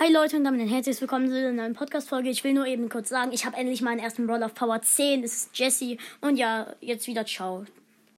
Hi Leute und damit ein herzlich willkommen zu einer neuen Podcast-Folge. Ich will nur eben kurz sagen, ich habe endlich meinen ersten Brawl auf Power 10. Es ist Jesse. Und ja, jetzt wieder ciao.